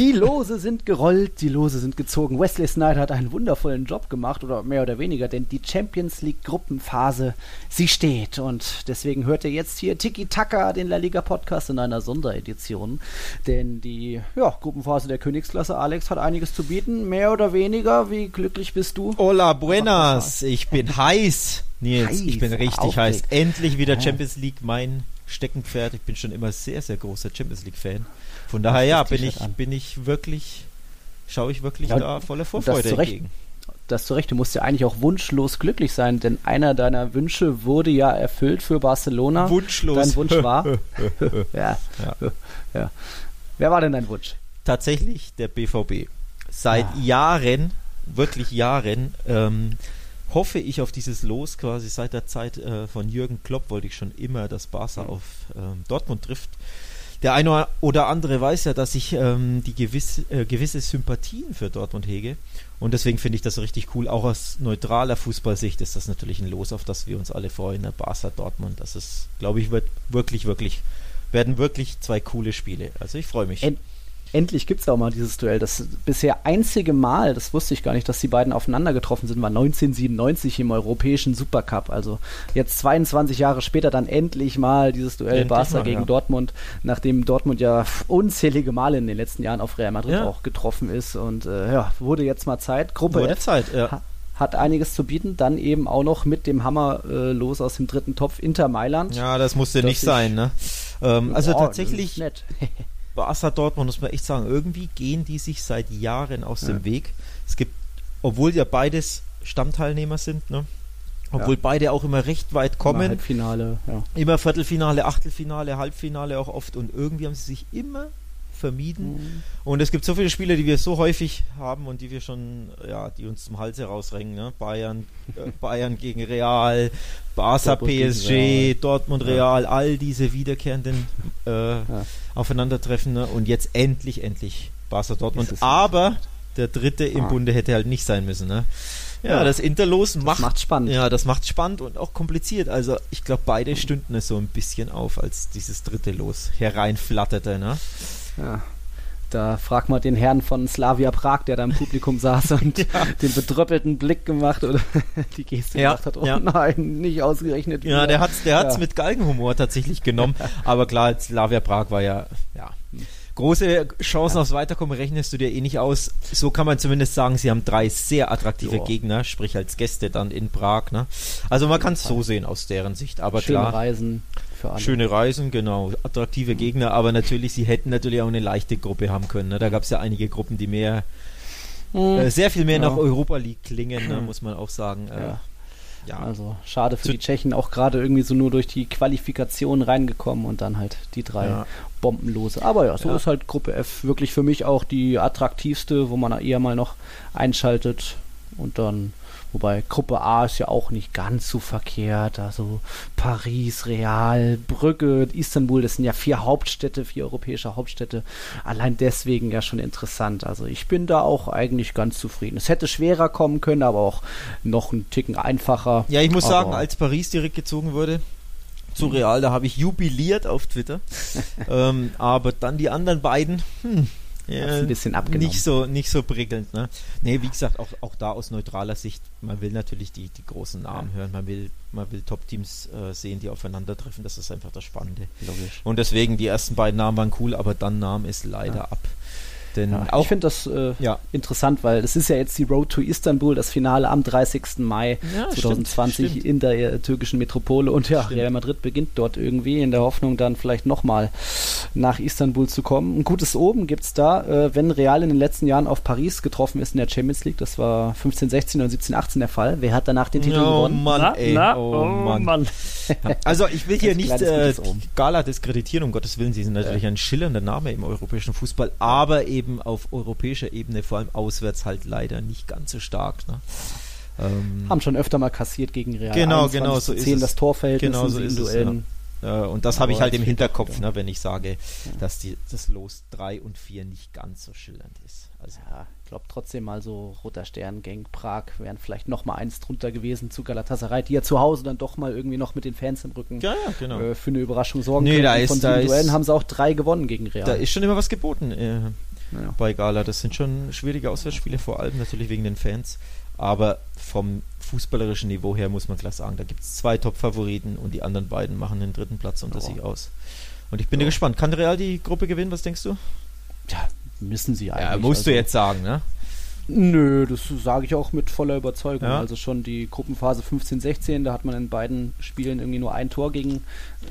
Die Lose sind gerollt, die Lose sind gezogen. Wesley Snyder hat einen wundervollen Job gemacht, oder mehr oder weniger, denn die Champions League Gruppenphase, sie steht. Und deswegen hört ihr jetzt hier Tiki Taka, den La Liga Podcast, in einer Sonderedition. Denn die ja, Gruppenphase der Königsklasse, Alex, hat einiges zu bieten. Mehr oder weniger, wie glücklich bist du? Hola, buenas. Ich bin heiß, Nils. Heiß, ich bin richtig heiß. Endlich wieder Ja. Champions League, mein Steckenpferd. Ich bin schon immer sehr, sehr großer Champions League-Fan. Von daher, ja, das bin ich, an. bin ich wirklich, schaue ich wirklich Ja, da voller das Vorfreude zu Recht. entgegen. Das zu Recht, du musst ja eigentlich auch wunschlos glücklich sein, denn einer deiner Wünsche wurde ja erfüllt für Barcelona. Wunschlos. Dein Wunsch war? ja. Ja. ja. Wer war denn dein Wunsch? Tatsächlich der BVB. Seit Ah. Jahren, wirklich Jahren, ähm, hoffe ich auf dieses Los quasi seit der Zeit äh, von Jürgen Klopp wollte ich schon immer, dass Barca auf ähm, Dortmund trifft. Der eine oder andere weiß ja, dass ich ähm, die gewisse, äh, gewisse Sympathien für Dortmund hege. Und deswegen finde ich das richtig cool. Auch aus neutraler Fußballsicht ist das natürlich ein Los, auf das wir uns alle freuen. Der Barca Dortmund. Das ist, glaube ich, wird wirklich, wirklich, werden wirklich zwei coole Spiele. Also ich freue mich. End endlich gibt es auch mal dieses Duell. Das bisher einzige Mal, das wusste ich gar nicht, dass die beiden aufeinander getroffen sind, war 1997 im Europäischen Supercup. Also jetzt 22 Jahre später dann endlich mal dieses Duell Endlich Barca mal, gegen ja. Dortmund, nachdem Dortmund ja unzählige Male in den letzten Jahren auf Real Madrid Ja. auch getroffen ist. Und äh, ja, wurde jetzt mal Zeit. Gruppe Wurde F Zeit, ja. ha hat einiges zu bieten. Dann eben auch noch mit dem Hammer äh, los aus dem dritten Topf Inter Mailand. Ja, das musste nicht ich- sein, ne? Ähm, also das tatsächlich. Barca Dortmund, muss man echt sagen, irgendwie gehen die sich seit Jahren aus Ja. dem Weg. Es gibt, obwohl ja beides Stammteilnehmer sind, ne? Obwohl Ja. beide auch immer recht weit kommen. Halbfinale, ja. Immer Viertelfinale, Achtelfinale, Halbfinale auch oft. Und irgendwie haben sie sich immer vermieden. Mhm. Und es gibt so viele Spiele, die wir so häufig haben und die wir schon, ja, die uns zum Hals herausrengen. Ne? Bayern, äh, Bayern gegen Real, Barca Dortmund PSG, Real. Dortmund Ja. Real, all diese wiederkehrenden äh, Ja. Aufeinandertreffen. Ne? Und jetzt endlich, endlich Barca Dortmund. Aber der dritte im Ah. Bunde hätte halt nicht sein müssen. Ne? Ja, Ja. das Interlos Das macht macht's spannend. ja, das macht spannend und auch kompliziert. Also ich glaube, beide stünden es so ein bisschen auf, als dieses dritte Los hereinflatterte. Ne? Ja. Da frag mal den Herrn von Slavia Prag, der da im Publikum saß und den bedröppelten Blick gemacht oder die Geste Ja, gemacht hat. Oh ja. nein, nicht ausgerechnet. Ja, wieder. der hat's, der hat's Ja. mit Galgenhumor tatsächlich genommen. Aber klar, Slavia Prag war ja, ja. Große Chancen aufs Weiterkommen rechnest du dir eh nicht aus. So kann man zumindest sagen, sie haben drei sehr attraktive Ja. Gegner, sprich als Gäste dann in Prag. Ne? Also man kann es so sehen aus deren Sicht. Aber Schöne klar, Reisen für alle. Schöne Reisen, genau. Attraktive Gegner, aber natürlich, sie hätten natürlich auch eine leichte Gruppe haben können. Ne? Da gab es ja einige Gruppen, die mehr, Hm. äh, sehr viel mehr Ja. nach Europa League klingen, ne? muss man auch sagen. Äh, Ja. ja. Also schade für Zu- die Tschechen, auch gerade irgendwie so nur durch die Qualifikation reingekommen und dann halt die drei Ja. Bombenlose. Aber ja, so ist halt Gruppe F wirklich für mich auch die attraktivste, wo man eher mal noch einschaltet und dann, wobei Gruppe A ist ja auch nicht ganz so verkehrt, also Paris, Real, Brügge, Istanbul, das sind ja vier Hauptstädte, vier europäische Hauptstädte, allein deswegen ja schon interessant. Also ich bin da auch eigentlich ganz zufrieden. Es hätte schwerer kommen können, aber auch noch einen Ticken einfacher. Ja, ich muss Aber- sagen, als Paris direkt gezogen wurde, zu Real, da habe ich jubiliert auf Twitter. ähm, aber dann die anderen beiden, hm, ja, ein bisschen abgenommen. nicht so nicht so prickelnd. Ne? Nee, wie gesagt, auch, auch da aus neutraler Sicht, man will natürlich die, die großen Namen hören, man will, man will Top-Teams äh, sehen, die aufeinandertreffen, das ist einfach das Spannende. Logisch. Und deswegen, die ersten beiden Namen waren cool, aber dann nahm es leider Ja. ab. Denn Ja, auch ich finde das äh, ja. interessant, weil es ist ja jetzt die Road to Istanbul, das Finale am 30. Mai Ja, stimmt, 2020 stimmt. in der äh, türkischen Metropole und ja, Stimmt. Real Madrid beginnt dort irgendwie in der Hoffnung dann vielleicht nochmal nach Istanbul zu kommen. Ein gutes Oben gibt's da, äh, wenn Real in den letzten Jahren auf Paris getroffen ist in der Champions League, das war 15, 16 und 17, 18 der Fall. Wer hat danach den Titel Oh gewonnen? Mann, na, ey, na, oh Mann. Also ich will hier nicht äh. Gala diskreditieren, um Gottes Willen, sie sind natürlich ein schillernder Name im europäischen Fußball, aber eben auf europäischer Ebene, vor allem auswärts halt leider nicht ganz so stark. Ne? Ähm, Haben schon öfter mal kassiert gegen Real. Genau, 21 genau, so ist 10 es. das Torverhältnis Genau in so sieben ist es, Duellen. Äh, und das habe ich halt im Hinterkopf, ne, wenn ich sage, dass die, das Los 3 und 4 nicht ganz so schillernd ist. Also, Ja, ich glaube trotzdem mal so Roter Stern, Genk, Prag wären vielleicht noch mal eins drunter gewesen zu Galatasaray, die ja zu Hause dann doch mal irgendwie noch mit den Fans im Rücken ja, ja, genau. äh, für eine Überraschung sorgen Nee, könnten. da ist- Von da ist- Duellen haben sie auch drei gewonnen gegen Real. Da ist schon immer was geboten äh, ja. bei Gala. Das sind schon schwierige Auswärtsspiele, vor allem natürlich wegen den Fans. Aber vom fußballerischen Niveau her muss man klar sagen, da gibt es zwei Top-Favoriten und die anderen beiden machen den dritten Platz unter Ja. sich aus. Und ich bin Ja. gespannt. Kann Real die Gruppe gewinnen? Was denkst du? ja, müssen sie eigentlich. Ja, musst du also- jetzt sagen, ne? Nö, das sage ich auch mit voller Überzeugung. Ja. Also schon die Gruppenphase 15-16, da hat man in beiden Spielen irgendwie nur ein Tor gegen,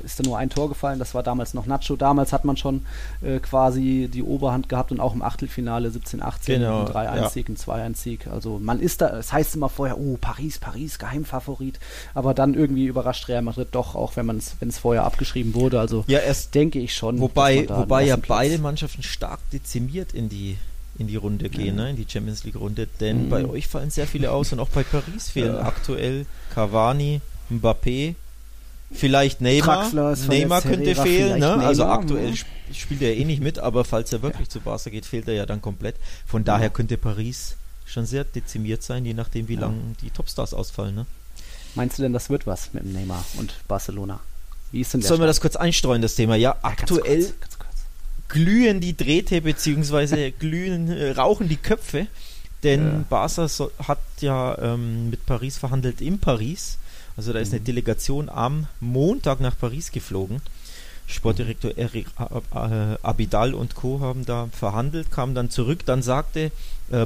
ist da nur ein Tor gefallen. Das war damals noch Nacho. Damals hat man schon äh, quasi die Oberhand gehabt und auch im Achtelfinale 17-18 Genau, ein 3-1-Sieg, ein 2-1-Sieg. Also man ist da, es heißt immer vorher, oh, Paris, Paris, Geheimfavorit. Aber dann irgendwie überrascht Real Madrid doch, auch wenn man wenn es vorher abgeschrieben wurde. Also Ja, erst denke ich schon. Wobei, wobei ja beide Mannschaften stark dezimiert in die, in die Runde gehen, ne? in die Champions League Runde, denn Mhm. bei euch fallen sehr viele aus und auch bei Paris fehlen Ja. aktuell Cavani, Mbappé, vielleicht Neymar. Neymar könnte Herrera fehlen, ne? vielleicht also Neymar, aktuell ja. sp spielt er eh nicht mit, aber falls er wirklich zu Barca geht, fehlt er ja dann komplett. Von daher könnte Paris schon sehr dezimiert sein, je nachdem, wie Ja. lange die Topstars ausfallen. Ne? Meinst du denn, das wird was mit dem Neymar und Barcelona? Wie ist denn Sollen wir das kurz einstreuen, das Thema? Ja, Ja, ganz aktuell kurz, ganz kurz. Glühen die Drähte beziehungsweise glühen, äh, rauchen die Köpfe, denn Ja. Barca so, hat ja ähm, mit Paris verhandelt in Paris. Also da ist eine Mhm. Delegation am Montag nach Paris geflogen. Sportdirektor Eric äh, Abidal und Co. haben da verhandelt, kamen dann zurück. Dann sagte äh,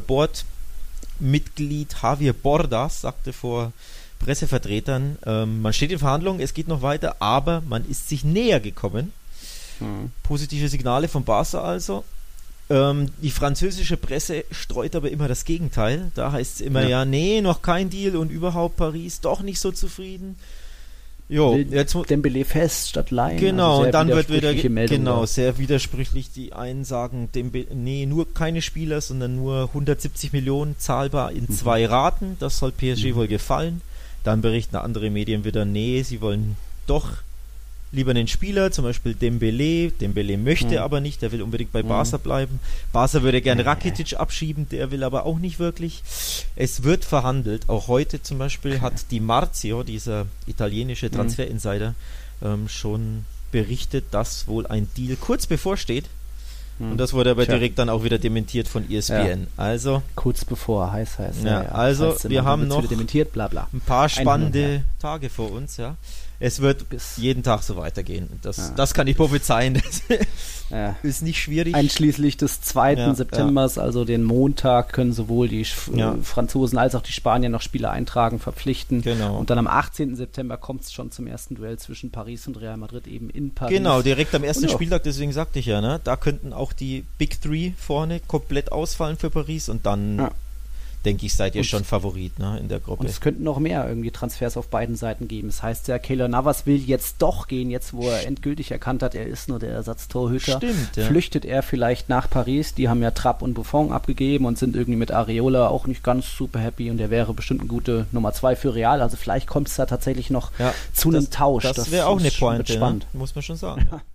Bordmitglied Javier Bordas, sagte vor Pressevertretern, ähm, man steht in Verhandlungen, es geht noch weiter, aber man ist sich näher gekommen Mhm. positive Signale von Barca also. Ähm, die französische Presse streut aber immer das Gegenteil. Da heißt es immer, ja. Ja. nee, noch kein Deal und überhaupt Paris doch nicht so zufrieden. Jo, Will jetzt Dembele fest statt Laien. genau, also und dann wird wieder Meldung genau sehr widersprüchlich. Die einen sagen, Dembe nee, nur keine Spieler, sondern nur 170 Millionen zahlbar in Mhm. zwei Raten. Das soll PSG Mhm. wohl gefallen. Dann berichten andere Medien wieder, nee, sie wollen doch lieber einen Spieler, zum Beispiel Dembele. Dembele möchte Mhm. aber nicht, der will unbedingt bei Mhm. Barca bleiben. Barca würde gerne. Rakitic abschieben, der will aber auch nicht wirklich. Es wird verhandelt. Auch heute zum Beispiel hat die Marzio, dieser italienische Mhm. Transferinsider, ähm, schon berichtet, dass wohl ein Deal kurz bevorsteht. Hm. Und das wurde aber Tja. direkt dann auch wieder dementiert von ESPN. Also Kurz bevor, heiß, heiß. Ja, also heißt wir haben noch- dementiert, bla bla. ein paar spannende. Tage vor uns, ja. Es wird Bis, jeden Tag so weitergehen. Das, Ja. das kann ich prophezeien. ja. Ist nicht schwierig. Einschließlich des 2. Ja, Septembers, also den Montag, können sowohl die äh, Franzosen als auch die Spanier noch Spieler eintragen, verpflichten. genau. Und dann am 18. September kommt es schon zum ersten Duell zwischen Paris und Real Madrid, eben in Paris. Genau, direkt am ersten. Spieltag, deswegen sagte ich ja, ne? Da könnten auch die Big Three vorne komplett ausfallen für Paris und dann. Denke ich, seid ihr Und- schon Favorit, ne? In der Gruppe. Und es könnten noch mehr irgendwie Transfers auf beiden Seiten geben. Das heißt ja, Keylor Navas will jetzt doch gehen, jetzt wo er endgültig erkannt hat, er ist nur der Ersatztorhüter. Stimmt, ja. Flüchtet er vielleicht nach Paris? Die haben ja Trapp und Buffon abgegeben und sind irgendwie mit Areola auch nicht ganz super happy und der wäre bestimmt eine gute Nummer zwei für Real. Also vielleicht kommt es da tatsächlich noch Ja, zu einem das- Tausch. Das wäre auch eine Pointe, ne? spannend. muss man schon sagen. Ja.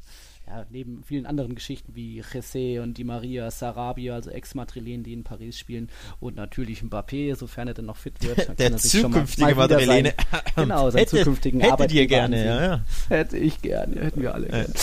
Ja, neben vielen anderen Geschichten wie Jesse und Di Maria, Sarabia, also Ex-Madrilen, die in Paris spielen und natürlich Mbappé, sofern er denn noch fit wird. dann Der er zukünftige Madrilene. Genau, seinen Hätte- zukünftigen Hättet Arbeitgeber ihr gerne, ja, ja. Hätte ich gerne, hätten wir alle Ja. gerne.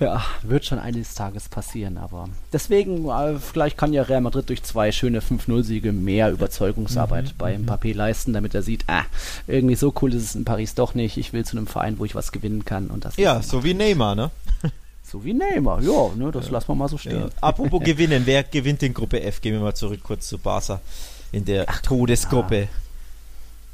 Ja, wird schon eines Tages passieren, aber deswegen, äh, vielleicht kann ja Real Madrid durch zwei schöne 5-0-Siege mehr Überzeugungsarbeit Mhm, bei Mbappé leisten, damit er sieht, ah, irgendwie so cool ist es in Paris doch nicht. Ich will zu einem Verein, wo ich was gewinnen kann und das Ja, so wie Neymar, ne? so wie Neymar. Ja, ne, das lassen wir mal so stehen. Ja. Apropos gewinnen, wer gewinnt in Gruppe F? Gehen wir mal zurück kurz zu Barca in der Todesgruppe.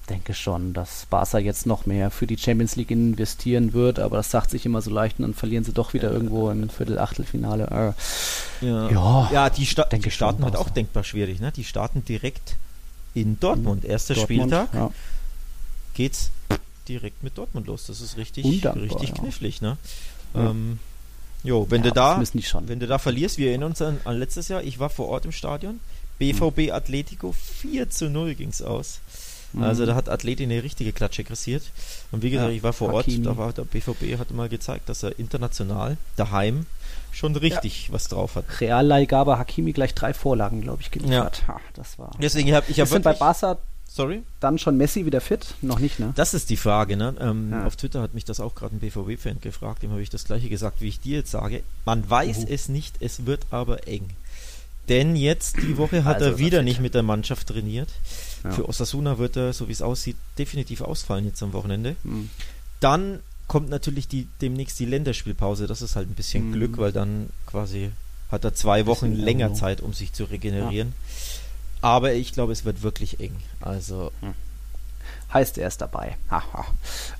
denke schon, dass Barca jetzt noch mehr für die Champions League investieren wird, aber das sagt sich immer so leicht und dann verlieren sie doch wieder irgendwo im Viertel, Achtelfinale. Äh, Ja, Ja, ja die, Sta denke die starten halt auch Barca. denkbar schwierig, ne? Die starten direkt in Dortmund. Erster Dortmund, Spieltag Ja. geht's direkt mit Dortmund los. Das ist richtig, Undankbar, richtig ja. knifflig, ne? Ja. Ähm, jo, wenn ja, du da. Wenn du da verlierst, wir erinnern uns an, an letztes Jahr, ich war vor Ort im Stadion. BVB Atletico 4 zu 0 ging es aus. Also da hat Atleti eine richtige Klatsche kassiert. Und wie gesagt, Ja, ich war vor Hakimi. Ort, da war der BVB hat mal gezeigt, dass er international daheim schon richtig was drauf hat. Realleihgabe Hakimi gleich drei Vorlagen, glaube ich, geliefert. Ja. Ha, das war. Deswegen habe ich ist denn bei wirklich, Barca sorry, dann schon Messi wieder fit? Noch nicht, ne? das ist die Frage. Ne? Ähm, Ja. Auf Twitter hat mich das auch gerade ein BVB-Fan gefragt. Dem habe ich das gleiche gesagt, wie ich dir jetzt sage. Man weiß Uhu. es nicht, es wird aber eng. Denn jetzt die Woche hat Also er er wieder nicht mit der Mannschaft trainiert. Ja. Für Osasuna wird er, so wie es aussieht, definitiv ausfallen jetzt am Wochenende. Hm. Dann kommt natürlich die, demnächst die Länderspielpause. Das ist halt ein bisschen Mhm. Glück, weil dann quasi hat er zwei Wochen länger. Zeit, um sich zu regenerieren. Aber ich glaube, es wird wirklich eng. Also, Heißt, er ist dabei. Haha.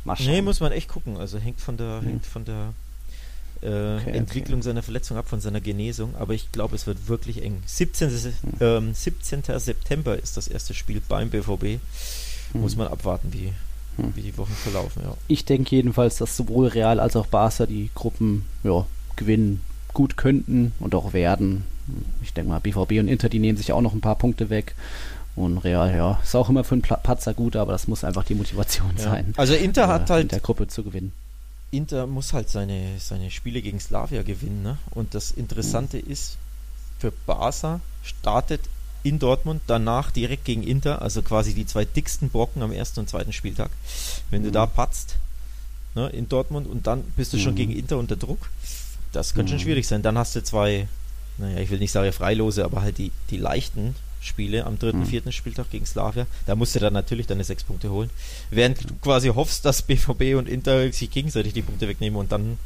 Mal schauen. nee, muss man echt gucken. Also hängt von der, Mhm. hängt von der äh, okay. Entwicklung seiner Verletzung ab, von seiner Genesung. Aber ich glaube, es wird wirklich eng. 17. Se- ähm, 17. September ist das erste Spiel beim BVB. Hm. Muss man abwarten, wie, Mhm. wie die Wochen verlaufen. Ja. Ich denke jedenfalls, dass sowohl Real als auch Barca die Gruppen ja, gewinnen gut könnten und auch werden. Ich denke mal, BVB und Inter, die nehmen sich auch noch ein paar Punkte weg. Und Real, ja, ist auch immer für einen Patzer gut, aber das muss einfach die Motivation Ja. sein, Also Inter äh, hat in halt der Gruppe zu gewinnen. Inter muss halt seine, seine Spiele gegen Slavia gewinnen. Ne? Und das Interessante ist, für Barca startet in Dortmund danach direkt gegen Inter, also quasi die zwei dicksten Brocken am ersten und zweiten Spieltag. Wenn du Mhm. da patzt ne, in Dortmund und dann bist du schon Mhm. gegen Inter unter Druck, das könnte schon Mhm. schwierig sein. Dann hast du zwei, naja, ich will nicht sagen Freilose, aber halt die, die leichten Spiele am dritten, Mhm. vierten Spieltag gegen Slavia. Da musst du dann natürlich deine sechs Punkte holen. Während du quasi hoffst, dass BVB und Inter sich gegenseitig die Punkte wegnehmen und dann,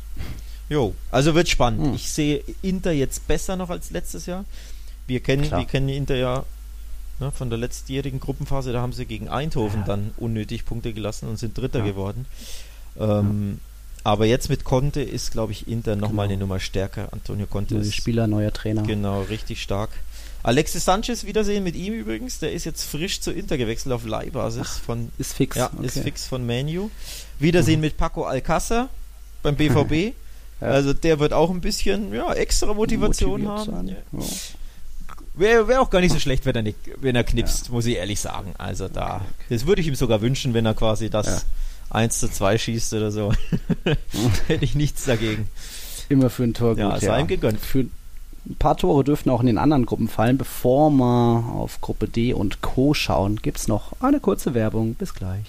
jo, also wird spannend. Mhm. Ich sehe Inter jetzt besser noch als letztes Jahr. Wir kennen, Klar. wir kennen Inter ja ne, von der letztjährigen Gruppenphase, da haben sie gegen Eindhoven Ja. dann unnötig Punkte gelassen und sind Dritter Ja. geworden. Ähm, Aber jetzt mit Conte ist, glaube ich, Inter nochmal Genau. eine Nummer stärker. Antonio Conte Neue ist Spieler, neuer Trainer. Genau, richtig stark. Alexis Sanchez wiedersehen mit ihm übrigens. Der ist jetzt frisch zu Inter gewechselt auf Leihbasis von Ist fix. ja, okay. ist fix von Manu. Wiedersehen mit Paco Alcázar beim BVB. Ja. Also der wird auch ein bisschen ja, extra Motivation Motiviert haben. Ja. Ja. Wäre wär auch gar nicht so schlecht, wenn er, nicht, wenn er knipst, muss ich ehrlich sagen. Also da, Okay, das würde ich ihm sogar wünschen, wenn er quasi das. 1 zu 2 schießt oder so. Hätte ich nichts dagegen. Immer für ein Tor Ja, gut. sei ihm gegönnt. Für ein paar Tore dürften auch in den anderen Gruppen fallen. Bevor wir auf Gruppe D und Co. schauen, gibt es noch eine kurze Werbung. Bis gleich.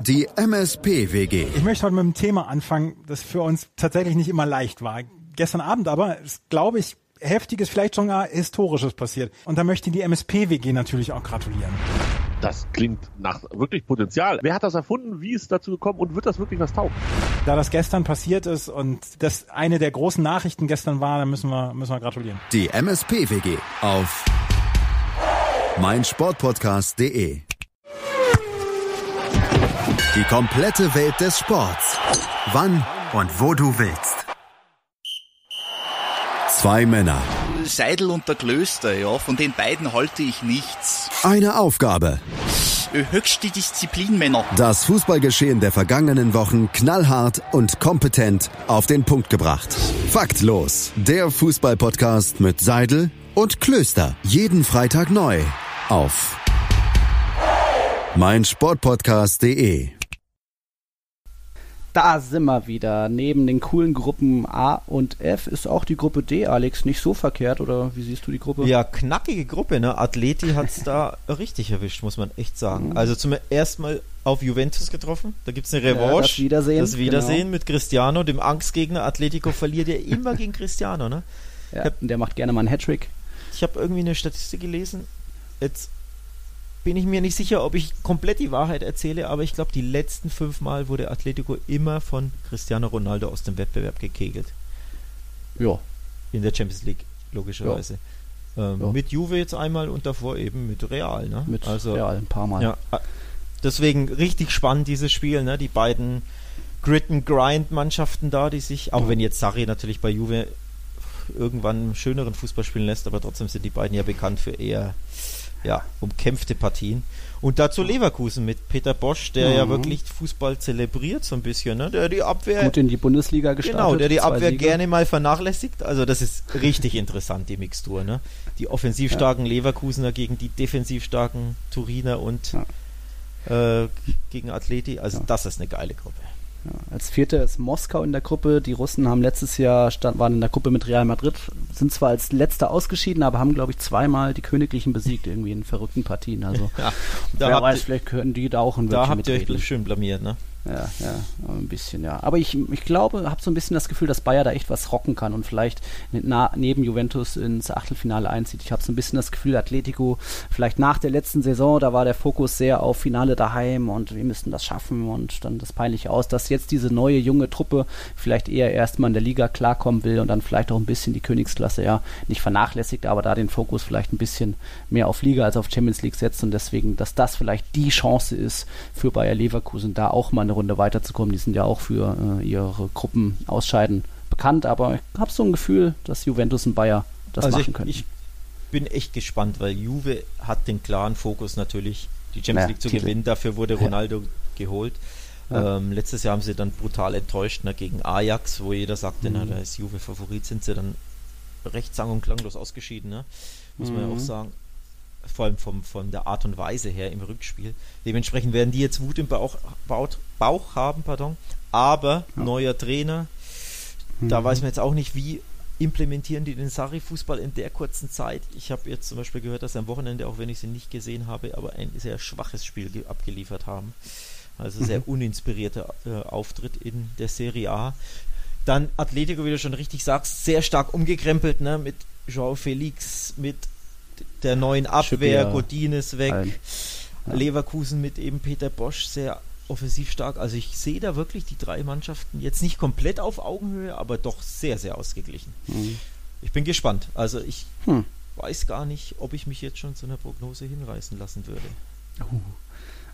Die MSP-WG. Ich möchte heute mit einem Thema anfangen, das für uns tatsächlich nicht immer leicht war. Gestern Abend aber ist, glaube ich, heftiges, vielleicht sogar historisches passiert. Und da möchte ich die MSP-WG natürlich auch gratulieren. Das klingt nach wirklich Potenzial. Wer hat das erfunden? Wie ist es dazu gekommen? Und wird das wirklich was taugen? Da das gestern passiert ist und das eine der großen Nachrichten gestern war, dann müssen wir, müssen wir gratulieren. Die MSP-WG auf meinsportpodcast.de. Die komplette Welt des Sports. Wann und wo du willst. Zwei Männer, Seidel und der Klöster, ja, von den beiden halte ich nichts. eine Aufgabe. Höchste Disziplin, Männer. Das Fußballgeschehen der vergangenen Wochen knallhart und kompetent auf den Punkt gebracht. Faktlos. Der Fußballpodcast mit Seidel und Klöster. Jeden Freitag neu auf meinsportpodcast.de. Da sind wir wieder. Neben den coolen Gruppen A und F ist auch die Gruppe D, Alex, nicht so verkehrt, oder wie siehst du die Gruppe? Ja, knackige Gruppe, ne? Atleti hat es da richtig erwischt, muss man echt sagen. Also zum ersten Mal auf Juventus getroffen. Da gibt es eine Ja, Revanche. das Wiedersehen, Das Wiedersehen genau. mit Cristiano, dem Angstgegner. Atletico verliert ja immer gegen Cristiano, ne? Ja, und der macht gerne mal einen Hattrick. Ich habe irgendwie eine Statistik gelesen. Jetzt bin ich mir nicht sicher, ob ich komplett die Wahrheit erzähle, aber ich glaube, die letzten fünf Mal wurde Atletico immer von Cristiano Ronaldo aus dem Wettbewerb gekegelt. Ja, In der Champions League, logischerweise. Ähm, Ja. Mit Juve jetzt einmal und davor eben mit Real. Ne? mit also, Real ein paar Mal. Ja, deswegen richtig spannend dieses Spiel, ne? Die beiden Grit and Grind Mannschaften da, die sich, auch Ja. wenn jetzt Sarri natürlich bei Juve irgendwann schöneren Fußball spielen lässt, aber trotzdem sind die beiden ja bekannt für eher ja, umkämpfte Partien. Und dazu Leverkusen mit Peter Bosch, der Mhm. ja wirklich Fußball zelebriert so ein bisschen, ne? Der die Abwehr Gut in die Bundesliga gestartet. Genau, der die Abwehr Siege. gerne mal vernachlässigt. Also das ist richtig interessant, die Mixtur. Ne? Die offensiv starken Leverkusener gegen die defensiv starken Turiner und äh, gegen Atleti. Also Ja. das ist eine geile Gruppe. Ja, als Vierter ist Moskau in der Gruppe. Die Russen haben letztes Jahr stand, waren in der Gruppe mit Real Madrid, sind zwar als Letzter ausgeschieden, aber haben, glaube ich, zweimal die Königlichen besiegt, irgendwie in verrückten Partien. Also Ja, da wer habt weiß, ihr- vielleicht können die da auch ein Da habt ihr mitreden. euch schön blamiert, ne? Ja, ja, ein bisschen, ja. Aber ich, ich glaube, habe so ein bisschen das Gefühl, dass Bayer da echt was rocken kann und vielleicht na, neben Juventus ins Achtelfinale einzieht. Ich habe so ein bisschen das Gefühl, Atletico, vielleicht nach der letzten Saison, da war der Fokus sehr auf Finale daheim und wir müssten das schaffen und dann das peinliche aus, dass jetzt diese neue junge Truppe vielleicht eher erstmal in der Liga klarkommen will und dann vielleicht auch ein bisschen die Königsklasse, ja, nicht vernachlässigt, aber da den Fokus vielleicht ein bisschen mehr auf Liga als auf Champions League setzt und deswegen, dass das vielleicht die Chance ist für Bayer Leverkusen, da auch mal eine Runde weiterzukommen. Die sind ja auch für äh, ihre Gruppen ausscheiden bekannt, aber ich habe so ein Gefühl, dass Juventus und Bayer das also machen ich, können. ich bin echt gespannt, weil Juve hat den klaren Fokus natürlich, die Champions Ja, League zu Titel. gewinnen. Dafür wurde Ja. Ronaldo geholt. Ja. Ähm, letztes Jahr haben sie dann brutal enttäuscht ne, gegen Ajax, wo jeder sagte, na, Mhm. da ist Juve Favorit, sind sie dann recht sang- und klanglos ausgeschieden. Ne? Muss man ja auch Mhm. sagen. Vor allem vom, von der Art und Weise her im Rückspiel. Dementsprechend werden die jetzt Wut im Bauch, Bauch, Bauch haben, pardon. Aber Ja. neuer Trainer, da Mhm. weiß man jetzt auch nicht, wie implementieren die den Sarri-Fußball in der kurzen Zeit. Ich habe jetzt zum Beispiel gehört, dass sie am Wochenende, auch wenn ich sie nicht gesehen habe, aber ein sehr schwaches Spiel ge- abgeliefert haben. Also sehr uninspirierter äh, Auftritt in der Serie A. Dann Atletico, wie du schon richtig sagst, sehr stark umgekrempelt, ne? Mit Joao Felix, mit der neuen Abwehr, Godin ist weg. Ja. Leverkusen mit eben Peter Bosch sehr offensiv stark. Also ich sehe da wirklich die drei Mannschaften jetzt nicht komplett auf Augenhöhe, aber doch sehr, sehr ausgeglichen. Mhm. Ich bin gespannt. Also ich Hm. weiß gar nicht, ob ich mich jetzt schon zu einer Prognose hinreißen lassen würde. Uh,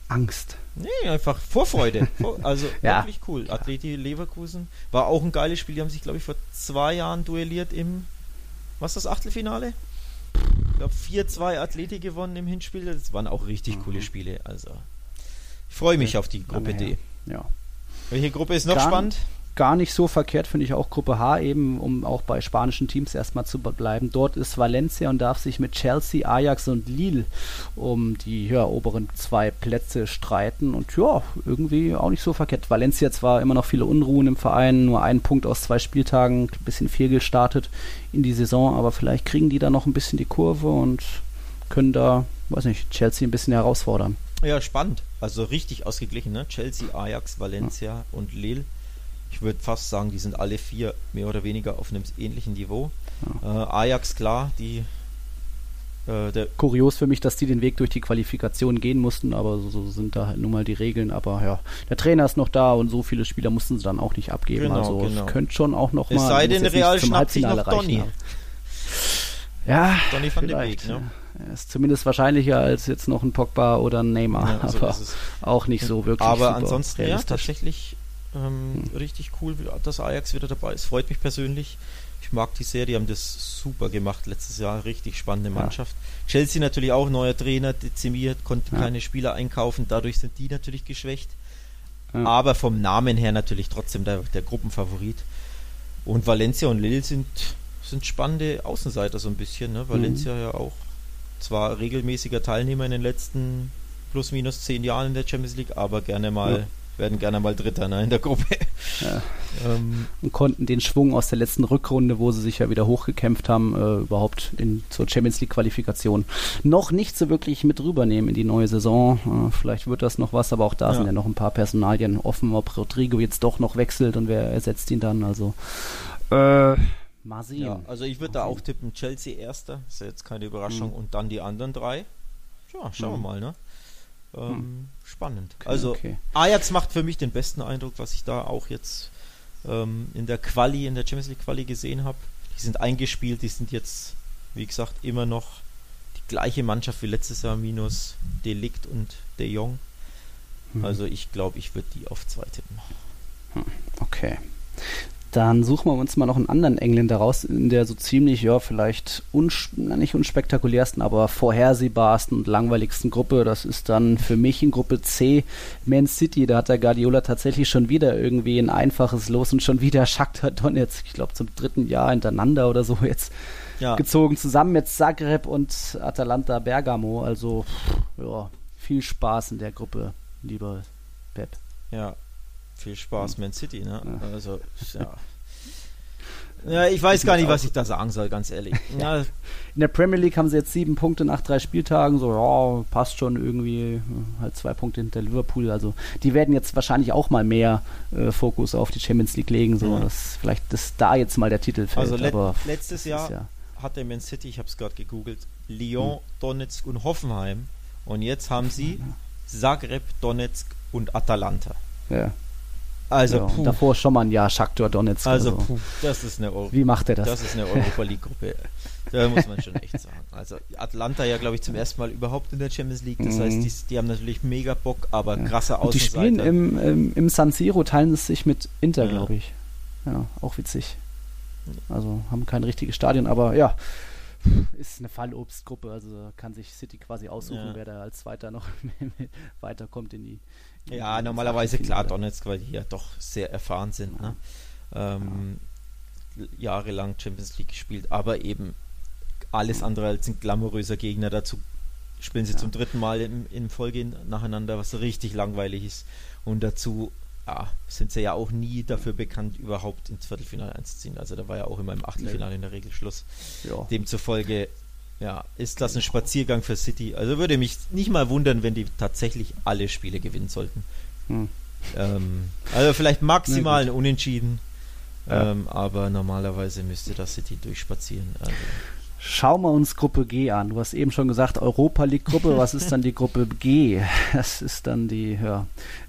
Angst. Nee, einfach Vorfreude. Vor, also Ja. wirklich cool. Atleti Leverkusen war auch ein geiles Spiel. Die haben sich, glaube ich, vor zwei Jahren duelliert im, was ist das Achtelfinale? Ich glaube 4-2 Atleti gewonnen im Hinspiel. Das waren auch richtig coole Spiele. Also ich freue mich auf die Gruppe D. Ja. Welche Gruppe ist noch Gar- spannend? Gar nicht so verkehrt finde ich auch Gruppe H eben, um auch bei spanischen Teams erstmal zu bleiben. Dort ist Valencia und darf sich mit Chelsea, Ajax und Lille um die ja, oberen zwei Plätze streiten. Und ja, irgendwie auch nicht so verkehrt. Valencia zwar immer noch viele Unruhen im Verein, nur ein Punkt aus zwei Spieltagen, ein bisschen fehlgestartet in die Saison, aber vielleicht kriegen die da noch ein bisschen die Kurve und können da, weiß nicht, Chelsea ein bisschen herausfordern. Ja, spannend. Also richtig ausgeglichen, ne? Chelsea, Ajax, Valencia und Lille. Ich würde fast sagen, die sind alle vier mehr oder weniger auf einem ähnlichen Niveau. Äh, Ajax, klar, die äh, der kurios für mich, dass die den Weg durch die Qualifikation gehen mussten, aber so, so sind da halt nun mal die Regeln. Aber ja, der Trainer ist noch da und so viele Spieler mussten sie dann auch nicht abgeben. Genau, also genau. es könnte schon auch noch Es mal. sei muss denn, Real schnappt sich noch Donny. Ja, Donny van de vielleicht. Beek, ne? Er ist zumindest wahrscheinlicher als jetzt noch ein Pogba oder ein Neymar, Ja, so aber auch nicht so wirklich. Aber ansonsten, ja, tatsächlich ähm, richtig cool, dass Ajax wieder dabei ist. Freut mich persönlich. Ich mag die Serie, die haben das super gemacht letztes Jahr. Richtig spannende Ja. Mannschaft. Chelsea natürlich auch neuer Trainer, dezimiert, konnten Ja. keine Spieler einkaufen, dadurch sind die natürlich geschwächt. Ja. Aber vom Namen her natürlich trotzdem der, der Gruppenfavorit. Und Valencia und Lille sind, sind spannende Außenseiter so ein bisschen. Ne? Valencia Mhm. ja auch zwar regelmäßiger Teilnehmer in den letzten plus minus zehn Jahren in der Champions League, aber gerne mal, Ja. werden gerne mal Dritter ne, in der Gruppe. Ja. ähm, und konnten den Schwung aus der letzten Rückrunde, wo sie sich ja wieder hochgekämpft haben, äh, überhaupt in, zur Champions League Qualifikation noch nicht so wirklich mit rübernehmen in die neue Saison. Äh, vielleicht wird das noch was, aber auch da Ja. sind ja noch ein paar Personalien offen, ob Rodrigo jetzt doch noch wechselt und wer ersetzt ihn dann. Also äh, mal sehen. ja, also ich würde da auch tippen, Chelsea erster, ist ja jetzt keine Überraschung, Mhm. und dann die anderen drei. Ja, schauen Mhm. wir mal, ne? Ähm, Spannend. Okay, also okay. Ajax macht für mich den besten Eindruck, was ich da auch jetzt ähm, in der Quali, in der Champions League Quali gesehen habe. Die sind eingespielt, die sind jetzt, wie gesagt, immer noch die gleiche Mannschaft wie letztes Jahr, minus Delikt und De Jong. Mhm. Also ich glaube, ich würde die auf zwei tippen. Okay. Dann suchen wir uns mal noch einen anderen Engländer raus, in der so ziemlich, ja, vielleicht uns, nicht unspektakulärsten, aber vorhersehbarsten und langweiligsten Gruppe. Das ist dann für mich in Gruppe C Man City. Da hat der Guardiola tatsächlich schon wieder irgendwie ein einfaches Los und schon wieder Shakhtar Donetsk, ich glaube zum dritten Jahr hintereinander oder so jetzt ja. gezogen, zusammen mit Zagreb und Atalanta Bergamo. Also, ja, viel Spaß in der Gruppe, lieber Pep. Ja, viel Spaß, Man City, ne? Ja. Also, ja. Ja, ich weiß gar nicht, was ich da sagen soll, ganz ehrlich. Ja. In der Premier League haben sie jetzt sieben Punkte nach drei Spieltagen, so, ja, passt schon irgendwie, halt zwei Punkte hinter Liverpool. Also, die werden jetzt wahrscheinlich auch mal mehr äh, Fokus auf die Champions League legen, so, ja. dass vielleicht dass da jetzt mal der Titel fällt. Also, aber letztes Jahr ja. hatte Man City, ich habe es gerade gegoogelt, Lyon, hm. Donetsk und Hoffenheim. Und jetzt haben sie Zagreb, Donetsk und Atalanta. Ja. Also ja, davor schon mal ein Jahr Shakhtar Donetsk. Also, also. Puh, das ist eine Euro Wie macht er das? Das ist eine Europa League Gruppe. da muss man schon echt sagen. Also Atlanta ja, glaube ich, zum ersten Mal überhaupt in der Champions League. Das mhm. heißt, die, die, haben natürlich mega Bock, aber ja. krasse Außenseiter. die spielen im, im, im, San Siro, teilen es sich mit Inter, ja. glaube ich. Ja, auch witzig. Also haben kein richtiges Stadion, aber ja, ist eine Fallobstgruppe. Also kann sich City quasi aussuchen, wer da als Zweiter noch weiterkommt in die ja, normalerweise klar Donetsk, weil die ja doch sehr erfahren sind. Ne? Ähm, jahrelang Champions League gespielt, aber eben alles andere als ein glamouröser Gegner. Dazu spielen sie ja. zum dritten Mal in, in Folge nacheinander, was richtig langweilig ist. Und dazu ja, sind sie ja auch nie dafür bekannt, überhaupt ins Viertelfinale einzuziehen. Also da war ja auch immer im Achtelfinale in der Regel Schluss. Ja. Demzufolge ja, ist das ein Spaziergang für City. Also würde mich nicht mal wundern, wenn die tatsächlich alle Spiele gewinnen sollten. Hm. Ähm, also vielleicht maximal ein Unentschieden. Ja. Ähm, aber normalerweise müsste das City durchspazieren. Also. Schauen wir uns Gruppe G an. Du hast eben schon gesagt, Europa League Gruppe. Was ist dann die Gruppe G? Das ist dann die ja,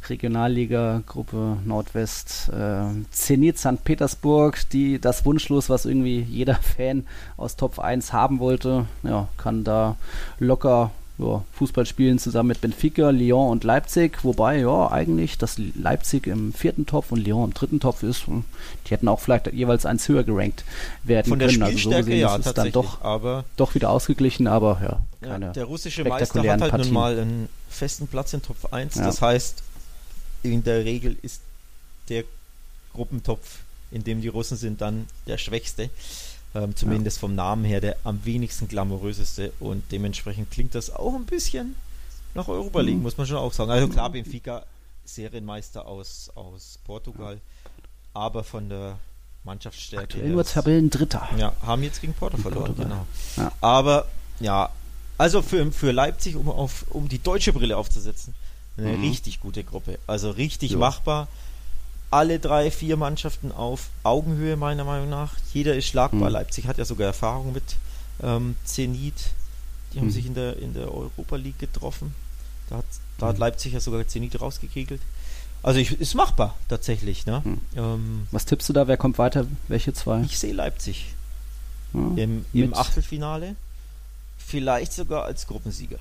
Regionalliga Gruppe Nordwest. Äh, Zenit St. Petersburg, die das Wunschlos, was irgendwie jeder Fan aus Top 1 haben wollte, ja, kann da locker ja, Fußball spielen zusammen mit Benfica, Lyon und Leipzig, wobei ja eigentlich das Leipzig im vierten Topf und Lyon im dritten Topf ist. Hm, die hätten auch vielleicht jeweils eins höher gerankt werden Von der können. Also so gesehen ja, ist es dann doch, aber doch wieder ausgeglichen, aber ja, keine ja, Der russische Meister hat halt Partien. nun mal einen festen Platz in Top 1. Ja. Das heißt, in der Regel ist der Gruppentopf, in dem die Russen sind, dann der schwächste. Ähm, zumindest ja. vom Namen her der am wenigsten glamouröseste und dementsprechend klingt das auch ein bisschen nach Europa League, mhm. muss man schon auch sagen. Also klar, Benfica Serienmeister aus, aus Portugal, aber von der Mannschaftsstärke. Aktuell nur Tabellendritter. Ja, haben jetzt gegen Porto verloren, Portugal. genau. Ja. Aber ja, also für, für Leipzig, um, auf, um die deutsche Brille aufzusetzen, eine mhm. richtig gute Gruppe. Also richtig jo. machbar alle drei, vier Mannschaften auf Augenhöhe, meiner Meinung nach. Jeder ist schlagbar. Mhm. Leipzig hat ja sogar Erfahrung mit ähm, Zenit. Die haben mhm. sich in der, in der Europa League getroffen. Da hat, da hat hm. Leipzig ja sogar Zenit rausgekegelt. Also ich, ist machbar tatsächlich. Ne? Mhm. Ähm, Was tippst du da? Wer kommt weiter? Welche zwei? Ich sehe Leipzig im, im Achtelfinale. Vielleicht sogar als Gruppensieger.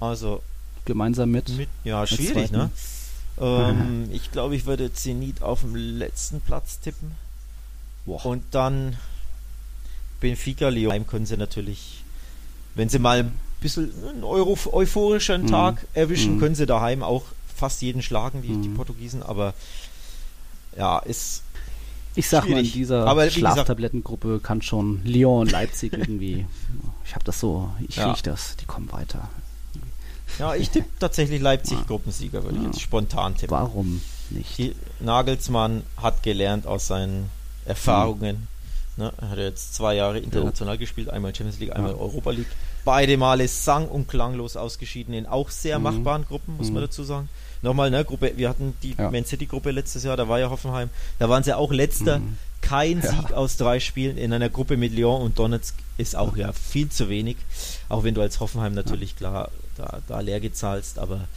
Also gemeinsam mit? mit ja, schwierig, ne? Ähm, ich glaube, ich würde Zenit auf dem letzten Platz tippen. Boah. Und dann Benfica, Lyon können sie natürlich, wenn sie mal ein bisschen einen Euro euphorischen mhm. Tag erwischen, mhm. können sie daheim auch fast jeden schlagen, die, mhm. die Portugiesen, aber ja, ist. Ich sag schwierig. mal, in dieser aber Schlaftablettengruppe kann schon Lyon und Leipzig irgendwie. Ich habe das so, ich ja. rieche das, die kommen weiter. Ja, ich tippe tatsächlich Leipzig ah. Gruppensieger, würde ich jetzt spontan tippen. Warum nicht? Die, Nagelsmann hat gelernt aus seinen Erfahrungen. Mhm. Ne, er hat jetzt zwei Jahre international jo. gespielt, einmal Champions League, einmal ja. Europa League. Beide Male sang- und klanglos ausgeschieden in auch sehr mhm. machbaren Gruppen, muss mhm. man dazu sagen. Nochmal, ne, Gruppe, wir hatten die ja. Man City Gruppe letztes Jahr, da war ja Hoffenheim, da waren sie auch letzter. Mhm. Kein ja. Sieg aus drei Spielen in einer Gruppe mit Lyon und Donetsk ist auch ja viel zu wenig. Auch wenn du als Hoffenheim natürlich klar da, da leer gezahlst, aber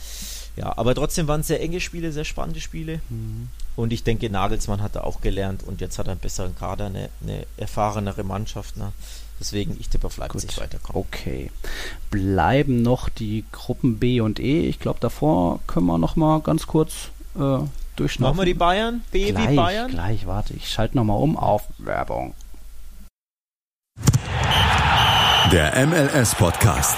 ja, aber trotzdem waren es sehr enge Spiele, sehr spannende Spiele. Mhm. Und ich denke, Nagelsmann hat da auch gelernt und jetzt hat er einen besseren Kader, eine, eine erfahrenere Mannschaft. Ne? Deswegen, ich tippe auf Leipzig Gut. weiterkommen. Okay. Bleiben noch die Gruppen B und E. Ich glaube, davor können wir noch mal ganz kurz äh, durchschnaufen. Machen wir die Bayern? B gleich, wie Bayern? Gleich, warte, ich schalte nochmal um auf Werbung. Der MLS-Podcast.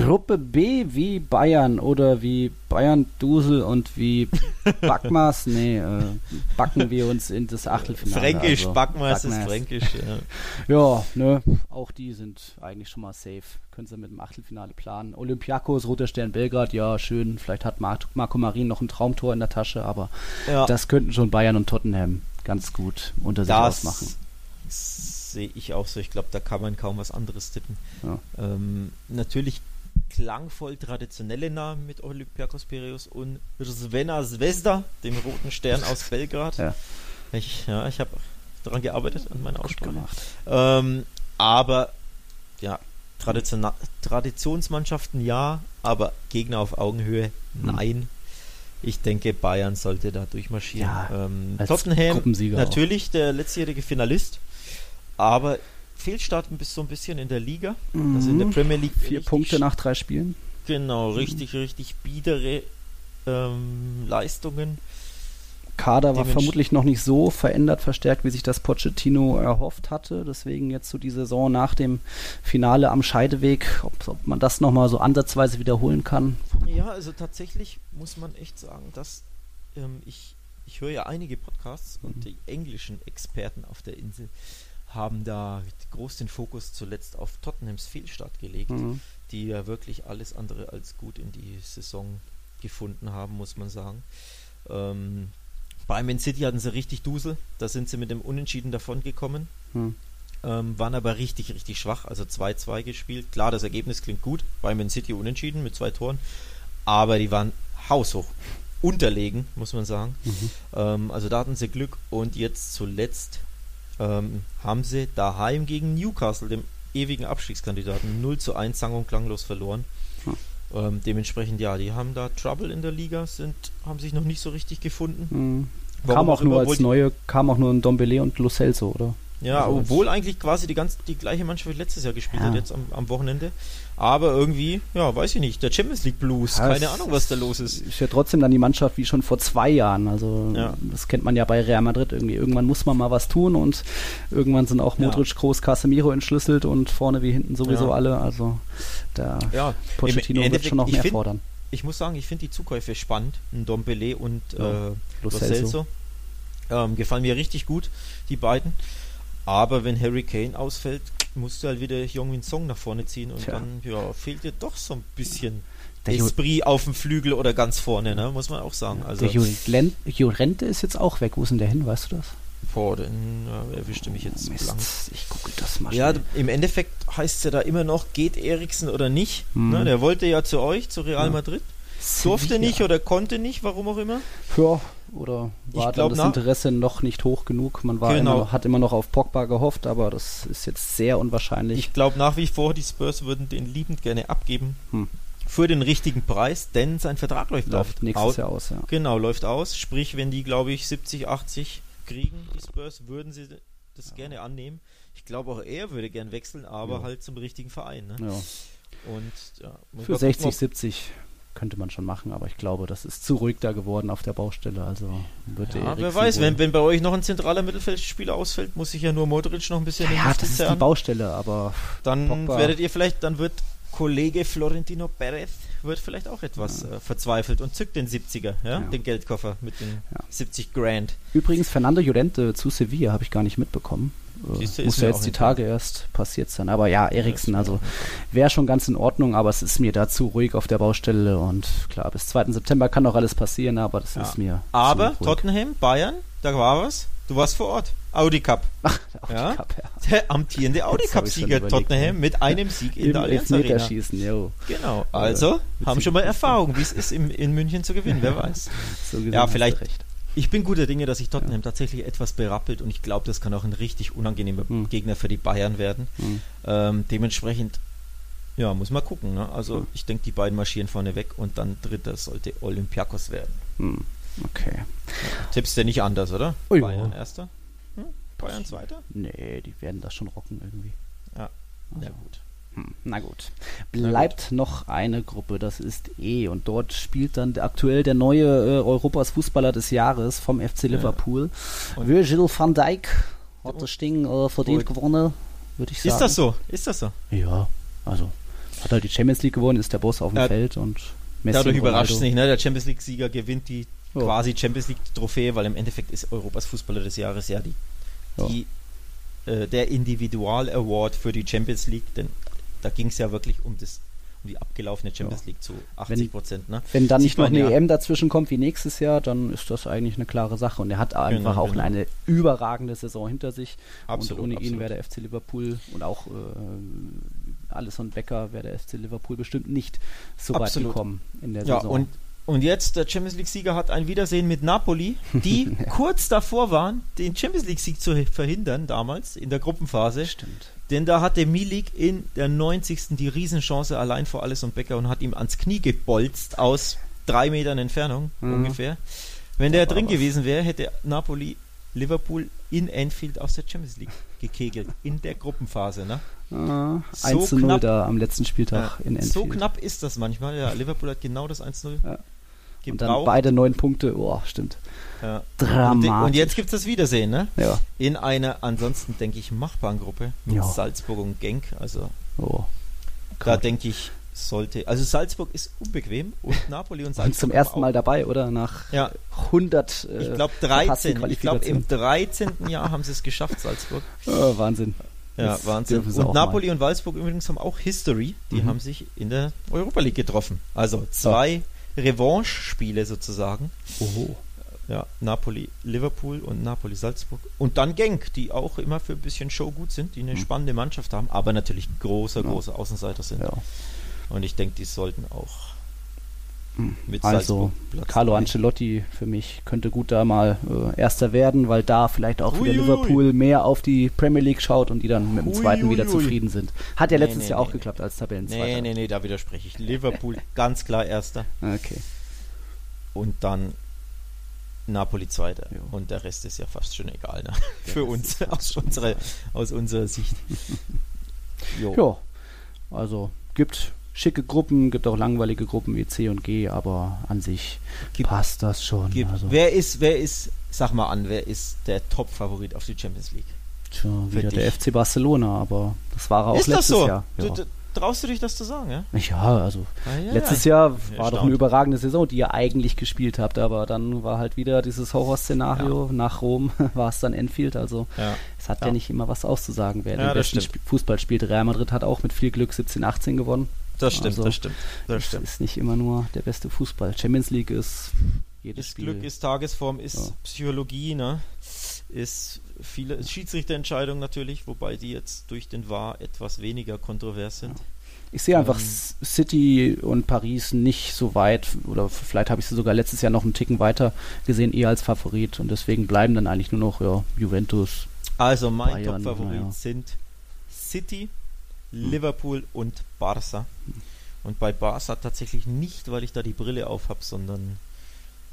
Gruppe B wie Bayern oder wie Bayern Dusel und wie Backmas, nee, äh, backen wir uns in das Achtelfinale. Fränkisch, also, Backmas ist. Fränkisch. Ja. Ja, ne, auch die sind eigentlich schon mal safe. Können sie mit dem Achtelfinale planen. Olympiakos, Roter Stern Belgrad, ja, schön. Vielleicht hat Mar Marco Marin noch ein Traumtor in der Tasche, aber Ja. das könnten schon Bayern und Tottenham ganz gut unter sich ausmachen. Das sehe ich auch so. Ich glaube, da kann man kaum was anderes tippen. Ja. Ähm, natürlich klangvoll traditionelle Namen mit Olympiakos Piraeus und Svena Zvezda, dem roten Stern aus Belgrad. Ja. Ich, ja, ich habe daran gearbeitet, an meiner Aussprache. Ähm, aber ja, Tradition Traditionsmannschaften ja, aber Gegner auf Augenhöhe Hm. nein. Ich denke, Bayern sollte da durchmarschieren. Ja, ähm, Tottenham natürlich der letztjährige Finalist, aber Fehlstarten bis so ein bisschen in der Liga. Also in der Mhm. Premier League Vier Punkte nach drei Spielen. Genau, richtig, richtig biedere ähm, Leistungen. Kader war vermutlich noch nicht so verändert, verstärkt, wie sich das Pochettino erhofft hatte. Deswegen jetzt so die Saison nach dem Finale am Scheideweg, ob, ob man das nochmal so ansatzweise wiederholen kann. Ja, also tatsächlich muss man echt sagen, dass ähm, ich, ich höre ja einige Podcasts Mhm. und die englischen Experten auf der Insel haben da groß den Fokus zuletzt auf Tottenhams Fehlstart gelegt, Mhm. die ja wirklich alles andere als gut in die Saison gefunden haben, muss man sagen. Ähm, bei Man City hatten sie richtig Dusel, da sind sie mit dem Unentschieden davon gekommen. Hm. ähm, waren aber richtig, richtig schwach. Also 2-2 gespielt. Klar, das Ergebnis klingt gut. Bei Man City unentschieden mit zwei Toren. Aber die waren haushoch. Unterlegen, muss man sagen. Mhm. Ähm, also da hatten sie Glück. Und jetzt zuletzt ähm, haben sie daheim gegen Newcastle, dem ewigen Abstiegskandidaten, 0 zu 1 sang- und klanglos verloren. Hm. Ähm, dementsprechend, ja, die haben da Trouble in der Liga, sind, haben sich noch nicht so richtig gefunden. Warum Kam auch nur immer, als neue, kam auch nur ein Dombele und Lo Celso, oder? Ja, Also obwohl eigentlich quasi die ganz die gleiche Mannschaft wie letztes Jahr gespielt Ja. hat, jetzt am, am Wochenende. Aber irgendwie, ja, weiß ich nicht, der Champions League Blues, Ja, keine Ahnung, was da los ist. Ist ja trotzdem dann die Mannschaft wie schon vor zwei Jahren. Also Ja. das kennt man ja bei Real Madrid irgendwie. Irgendwann muss man mal was tun und irgendwann sind auch. Modric, Kroos, Casemiro entschlüsselt und vorne wie hinten sowieso alle. Also Ja, Pochettino im wird Endeffekt, schon noch mehr find- fordern. ich muss sagen, ich finde die Zukäufe spannend. Ein Dombele und Ja, äh, Lo. Celso. Ähm, gefallen mir richtig gut, die beiden. Aber wenn Harry Kane ausfällt, musst du halt wieder Jongmin Song nach vorne ziehen und Tja. dann ja, fehlt dir doch so ein bisschen Der Ju- Esprit auf dem Flügel oder ganz vorne, ne? muss man auch sagen. Also, der Jurente Jurente ist jetzt auch weg. Wo ist denn der hin? Weißt du das? boah, den ja, erwischte mich jetzt Mist, blank. ich gucke das mal Ja, schnell. im Endeffekt heißt es ja da immer noch, geht Eriksen oder nicht. Hm. Ne, der wollte ja zu euch, zu Real Ja. Madrid. Durfte nicht oder konnte nicht, warum auch immer. Ja, oder war dann glaub, das nach- Interesse noch nicht hoch genug? Man war Genau. immer noch, hat immer noch auf Pogba gehofft, aber das ist jetzt sehr unwahrscheinlich. Ich glaube nach wie vor, die Spurs würden den liebend gerne abgeben. Hm. Für den richtigen Preis, denn sein Vertrag läuft, läuft auf. nächstes. Jahr aus, ja. Genau, läuft aus. Sprich, wenn die, glaube ich, 70, 80 kriegen, die Spurs, würden sie das gerne annehmen. Ich glaube auch er würde gern wechseln, aber Ja. halt zum richtigen Verein. Ne? ja. Und ja, Für man 60, gucken, ob- 70 könnte man schon machen, aber ich glaube, das ist zu ruhig da geworden auf der Baustelle. Also wird Ja, wer weiß, wenn, wenn bei euch noch ein zentraler Mittelfeldspieler ausfällt, muss sich ja nur Modric noch ein bisschen ja, die das ist die. Baustelle, aber Dann Pogba- werdet ihr vielleicht, dann wird Kollege Florentino Perez wird vielleicht auch etwas äh, verzweifelt und zückt den 70er, ja, Ja. den Geldkoffer mit den Ja. 70 Grand. übrigens Fernando Llorente zu Sevilla habe ich gar nicht mitbekommen. Äh, Siehste, muss ja jetzt die Tage erst passiert sein. Aber ja, Eriksen, Ja, also wäre schon ganz in Ordnung, aber es ist mir da zu ruhig auf der Baustelle und klar, bis 2. September kann noch alles passieren, aber das Ja. ist mir Aber zu ruhig. Tottenham, Bayern, da war was. Du warst vor Ort. Audi Cup. Ach, auch Ja. die Cup, ja. Der amtierende Audi Cup-Sieger Tottenham ne? mit einem Sieg in Im der Allianz Arena. Elfmeterschießen, jo. Genau. Also haben witzig. schon mal Erfahrung, wie es ist, im, in München zu gewinnen. Wer weiß. So Ja, vielleicht- recht. Ich bin guter Dinge, dass sich Tottenham tatsächlich etwas berappelt und ich glaube, das kann auch ein richtig unangenehmer Hm. Gegner für die Bayern werden. Hm. Ähm, dementsprechend, ja, muss man gucken. Ne? Also Hm. ich denke, die beiden marschieren vorne weg und dann dritter sollte Olympiakos werden. Hm. Okay. Tippst du nicht anders, oder? Ja. Bayern erster? Hm? Bayern zweiter? Nee, die werden das schon rocken irgendwie. Ja. Also. Ja gut. Hm, na gut. Bleibt noch eine Gruppe, das ist E. Und dort spielt dann aktuell der neue äh, Europas Fußballer des Jahres vom FC Liverpool. Und- Virgil van Dijk hat das Ding äh, verdient gewonnen, würde ich sagen. Ist das so? Ist das so? Ja, also hat halt die Champions League gewonnen, ist der Boss auf dem Ja, Feld und Messi Dadurch überrascht es nicht, ne? Der Champions League-Sieger gewinnt die Ja. quasi Champions League-Trophäe, weil im Endeffekt ist Europas Fußballer des Jahres ja die, Ja. die äh, der Individual-Award für die Champions League, denn da ging es ja wirklich um das um die abgelaufene Champions Ja. League zu 80 Prozent. Ne? Wenn dann nicht noch eine ja. EM dazwischen kommt wie nächstes Jahr, dann ist das eigentlich eine klare Sache. Und er hat einfach Genau, auch genau. eine überragende Saison hinter sich. Absolut, und ohne ihn absolut. wäre der FC Liverpool und auch äh, Alisson Becker wäre der FC Liverpool bestimmt nicht so weit Absolut. gekommen in der Ja, Saison. und, und jetzt der Champions League-Sieger hat ein Wiedersehen mit Napoli, die kurz davor waren, den Champions League-Sieg zu verhindern damals in der Gruppenphase. Stimmt. Denn da hatte Milik in der 90. die Riesenchance allein vor Alisson Becker und hat ihm ans Knie gebolzt aus drei Metern Entfernung Mhm. ungefähr. Wenn der drin gewesen wäre, hätte Napoli Liverpool in Anfield aus der Champions League gekegelt in der Gruppenphase. Ne? Ah, So 1 zu 0 knapp. da am letzten Spieltag Ja, in Enfield. so knapp ist das manchmal. Ja, Liverpool hat genau das 1-0 Ja. Und dann gebraucht. beide neun Punkte. Oh, stimmt. Ja. Dramatisch. Und, und jetzt gibt es das Wiedersehen, ne? Ja. In einer ansonsten, denke ich, machbaren Gruppe mit Ja. Salzburg und Genk. Also Oh. da denke ich, sollte. Also Salzburg ist unbequem und Napoli und Sind Salzburg. zum ersten aber Mal auch. dabei, oder? Nach Ja, 100 äh, ich glaube verpassten 13. Ich glaube im 13. Jahr haben sie es geschafft, Salzburg. Oh, Wahnsinn. Ja, Das Wahnsinn. Und auch Napoli und Wolfsburg übrigens haben auch History. Die Mhm. haben sich in der Europa League getroffen. Also zwei Revanche-Spiele sozusagen. Oho. Ja, Napoli, Liverpool und Napoli, Salzburg. Und dann Genk, die auch immer für ein bisschen Show gut sind, die eine Mhm. spannende Mannschaft haben, aber natürlich großer, Ja. großer Außenseiter sind. Ja. Und ich denke, die sollten auch Also, Carlo. Ancelotti für mich könnte gut da mal äh, Erster werden, weil da vielleicht auch wieder. Liverpool mehr auf die Premier League schaut und die dann mit dem zweiten wieder zufrieden sind. Hat ja Nee, letztes nee, Jahr auch nee, geklappt als Tabellenzweiter. Nee, nee, nee, da widerspreche ich. Liverpool ganz klar Erster Okay. und dann Napoli Zweiter. Jo. Und der Rest ist ja fast schon egal, ne? Für uns, aus egal. aus unserer Sicht. Jo. Ja, also gibt schicke Gruppen, gibt auch langweilige Gruppen wie C und G, aber an sich Gibt- passt das schon. Gibt- also, Wer ist, wer ist, sag mal an, wer ist der Top-Favorit auf die Champions League? tja, wieder der dich? FC Barcelona, aber das war er auch ist das letztes so? Jahr. Du, Ja. du, traust du dich das zu sagen, ja? ja, also Ah, ja, Letztes ja. Jahr war doch Erstaunt. eine überragende Saison, die ihr eigentlich gespielt habt, aber dann war halt wieder dieses Horrorszenario. Nach Rom war es dann Enfield, also Ja. es hat ja. Ja. nicht immer was auszusagen, wer Ja, den besten Fußball spielt. Real Madrid hat auch mit viel Glück 17-18 gewonnen. Das stimmt, Also, das stimmt. Das stimmt. ist nicht immer nur der beste Fußball. Champions League ist jedes Ist Spiel. Glück, ist Tagesform, ist Ja. Psychologie, ne? Ist viele ist Schiedsrichterentscheidung natürlich, wobei die jetzt durch den VAR etwas weniger kontrovers sind. Ich sehe einfach Ähm, City und Paris nicht so weit, oder vielleicht habe ich sie sogar letztes Jahr noch einen Ticken weiter gesehen, eher als Favorit. Und deswegen bleiben dann eigentlich nur noch ja, Juventus. Also mein Top-Favorit naja. sind City. Liverpool und Barca. Und bei Barca tatsächlich nicht, weil ich da die Brille auf habe, sondern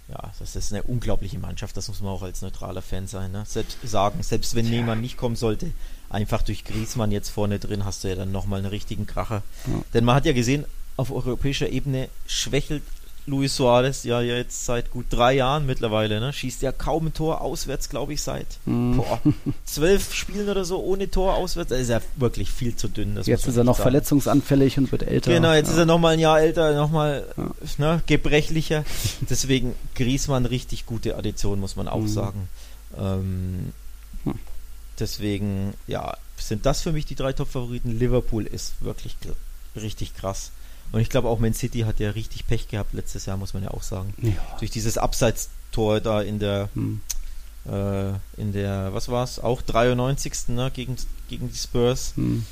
ja, das ist eine unglaubliche Mannschaft, das muss man auch als neutraler Fan sein, ne? Selbst sagen, selbst wenn Neymar nicht kommen sollte, einfach durch Griezmann jetzt vorne drin hast du ja dann nochmal einen richtigen Kracher. Ja. Denn man hat ja gesehen, auf europäischer Ebene schwächelt Luis Suarez ja jetzt seit gut drei Jahren mittlerweile, ne? Schießt ja kaum ein Tor auswärts, glaube ich, seit Hm. boah, zwölf Spielen oder so ohne Tor auswärts. Da ist er wirklich viel zu dünn. Das Jetzt ist er noch sagen. verletzungsanfällig und wird älter. Genau, jetzt ja. ist er nochmal ein Jahr älter, nochmal Ja. ne, gebrechlicher. Deswegen Griesmann richtig gute Addition, muss man auch Mhm. sagen. Ähm, Hm. Deswegen, ja, sind das für mich die drei Top-Favoriten. Liverpool ist wirklich kl- richtig krass. Und ich glaube auch Man City hat ja richtig Pech gehabt letztes Jahr, muss man ja auch sagen. Ja. Durch dieses Abseits-Tor da in der Hm. äh, in der, was war's, auch 93. Ne, gegen, gegen die Spurs. Hm.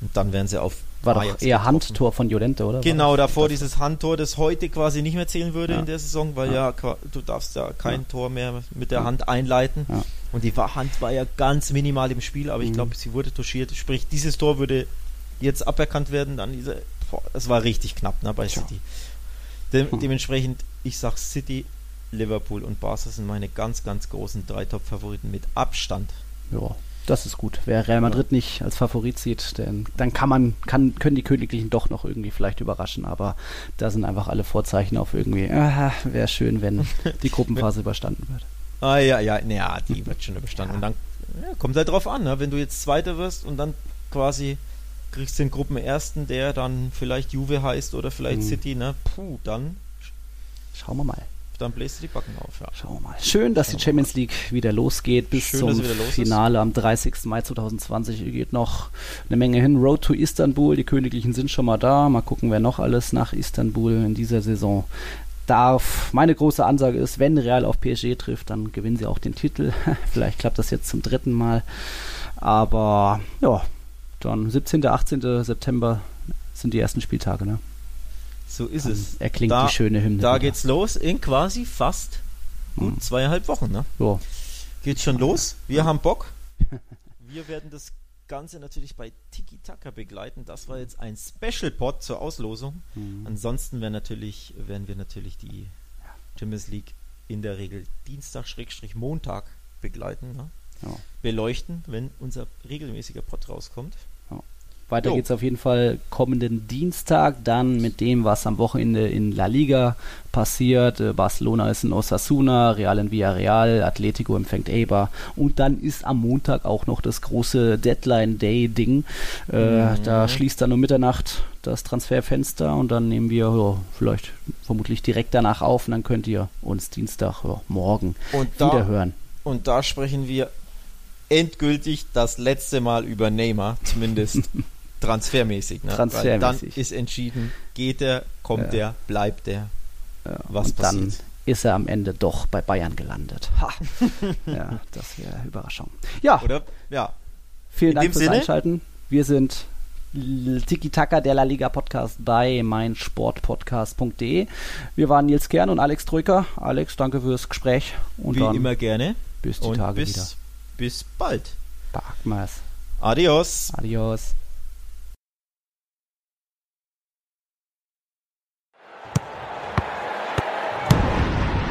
Und dann wären sie auf War, War doch eher getroffen. Handtor von Jolente, oder? Genau, davor dieses Handtor, das heute quasi nicht mehr zählen würde Ja. in der Saison, weil ja, qua- du darfst ja kein Tor mehr mit der Hand einleiten. Ja. Und die Hand war ja ganz minimal im Spiel, aber ich Mhm. glaube, sie wurde touchiert. Sprich, dieses Tor würde jetzt aberkannt werden. Dann diese, das war richtig knapp ne, bei Tja. City. De Hm. Dementsprechend, ich sag City, Liverpool und Barca sind meine ganz, ganz großen drei Top-Favoriten mit Abstand. Ja, das ist gut. Wer Real Madrid nicht als Favorit sieht, denn, dann kann man, kann, können die Königlichen doch noch irgendwie vielleicht überraschen, aber da sind einfach alle Vorzeichen auf irgendwie, ah, wäre schön, wenn die Gruppenphase überstanden wird. Ah ja, ja, naja, die wird schon überstanden. Und dann ja, kommt halt drauf an, ne? wenn du jetzt Zweiter wirst und dann quasi kriegst du den Gruppenersten, der dann vielleicht Juve heißt oder vielleicht Mhm. City, ne? Puh, dann, Schauen wir mal. dann bläst du die Backen auf, ja. Schauen wir mal. Schön, dass die Champions League wieder losgeht. Bis Schön, zum los ist. Finale am 30. Mai 2020 geht noch eine Menge hin. Road to Istanbul. Die Königlichen sind schon mal da. Mal gucken, wer noch alles nach Istanbul in dieser Saison darf. Meine große Ansage ist, wenn Real auf PSG trifft, dann gewinnen sie auch den Titel. Vielleicht klappt das jetzt zum dritten Mal. Aber ja, dann 17. 18. September sind die ersten Spieltage. Ne? So ist Dann es. erklingt da, die schöne Hymne. Da wieder. geht's los in quasi fast gut Mhm. zweieinhalb Wochen, ne? So. Geht's schon los. Wir haben Bock. Wir werden das Ganze natürlich bei Tiki Taka begleiten. Das war jetzt ein Special Pod zur Auslosung. Mhm. Ansonsten werden, natürlich, werden wir natürlich die Champions League in der Regel Dienstag, Schrägstrich Montag begleiten. Ne? Ja. Beleuchten, wenn unser regelmäßiger Pod rauskommt. Weiter Jo. geht's auf jeden Fall kommenden Dienstag, dann mit dem, was am Wochenende in La Liga passiert. Äh, Barcelona ist in Osasuna, Real in Villarreal, Atletico empfängt Eibar und dann ist am Montag auch noch das große Deadline-Day-Ding. Äh, Mhm. Da schließt dann um Mitternacht das Transferfenster und dann nehmen wir ja, vielleicht vermutlich direkt danach auf und dann könnt ihr uns Dienstag ja, morgen Und wieder da, hören. und da sprechen wir endgültig das letzte Mal über Neymar, zumindest transfermäßig. Ne? Weil Transfermäßig. dann ist entschieden, geht er, kommt er, bleibt er. Ja, Was und dann passiert? ist er am Ende doch bei Bayern gelandet. Ha. ja, das wäre Überraschung. Ja, Oder? Ja. vielen in Dank fürs Sinne? Einschalten. Wir sind Tiki Taka, der La Liga Podcast bei meinsportpodcast.de. Wir waren Nils Kern und Alex Troika. Alex, danke fürs Gespräch und Wie dann immer gerne. bis die Und Tage bis, wieder. bis bald. Bagmas. Adios. Adios.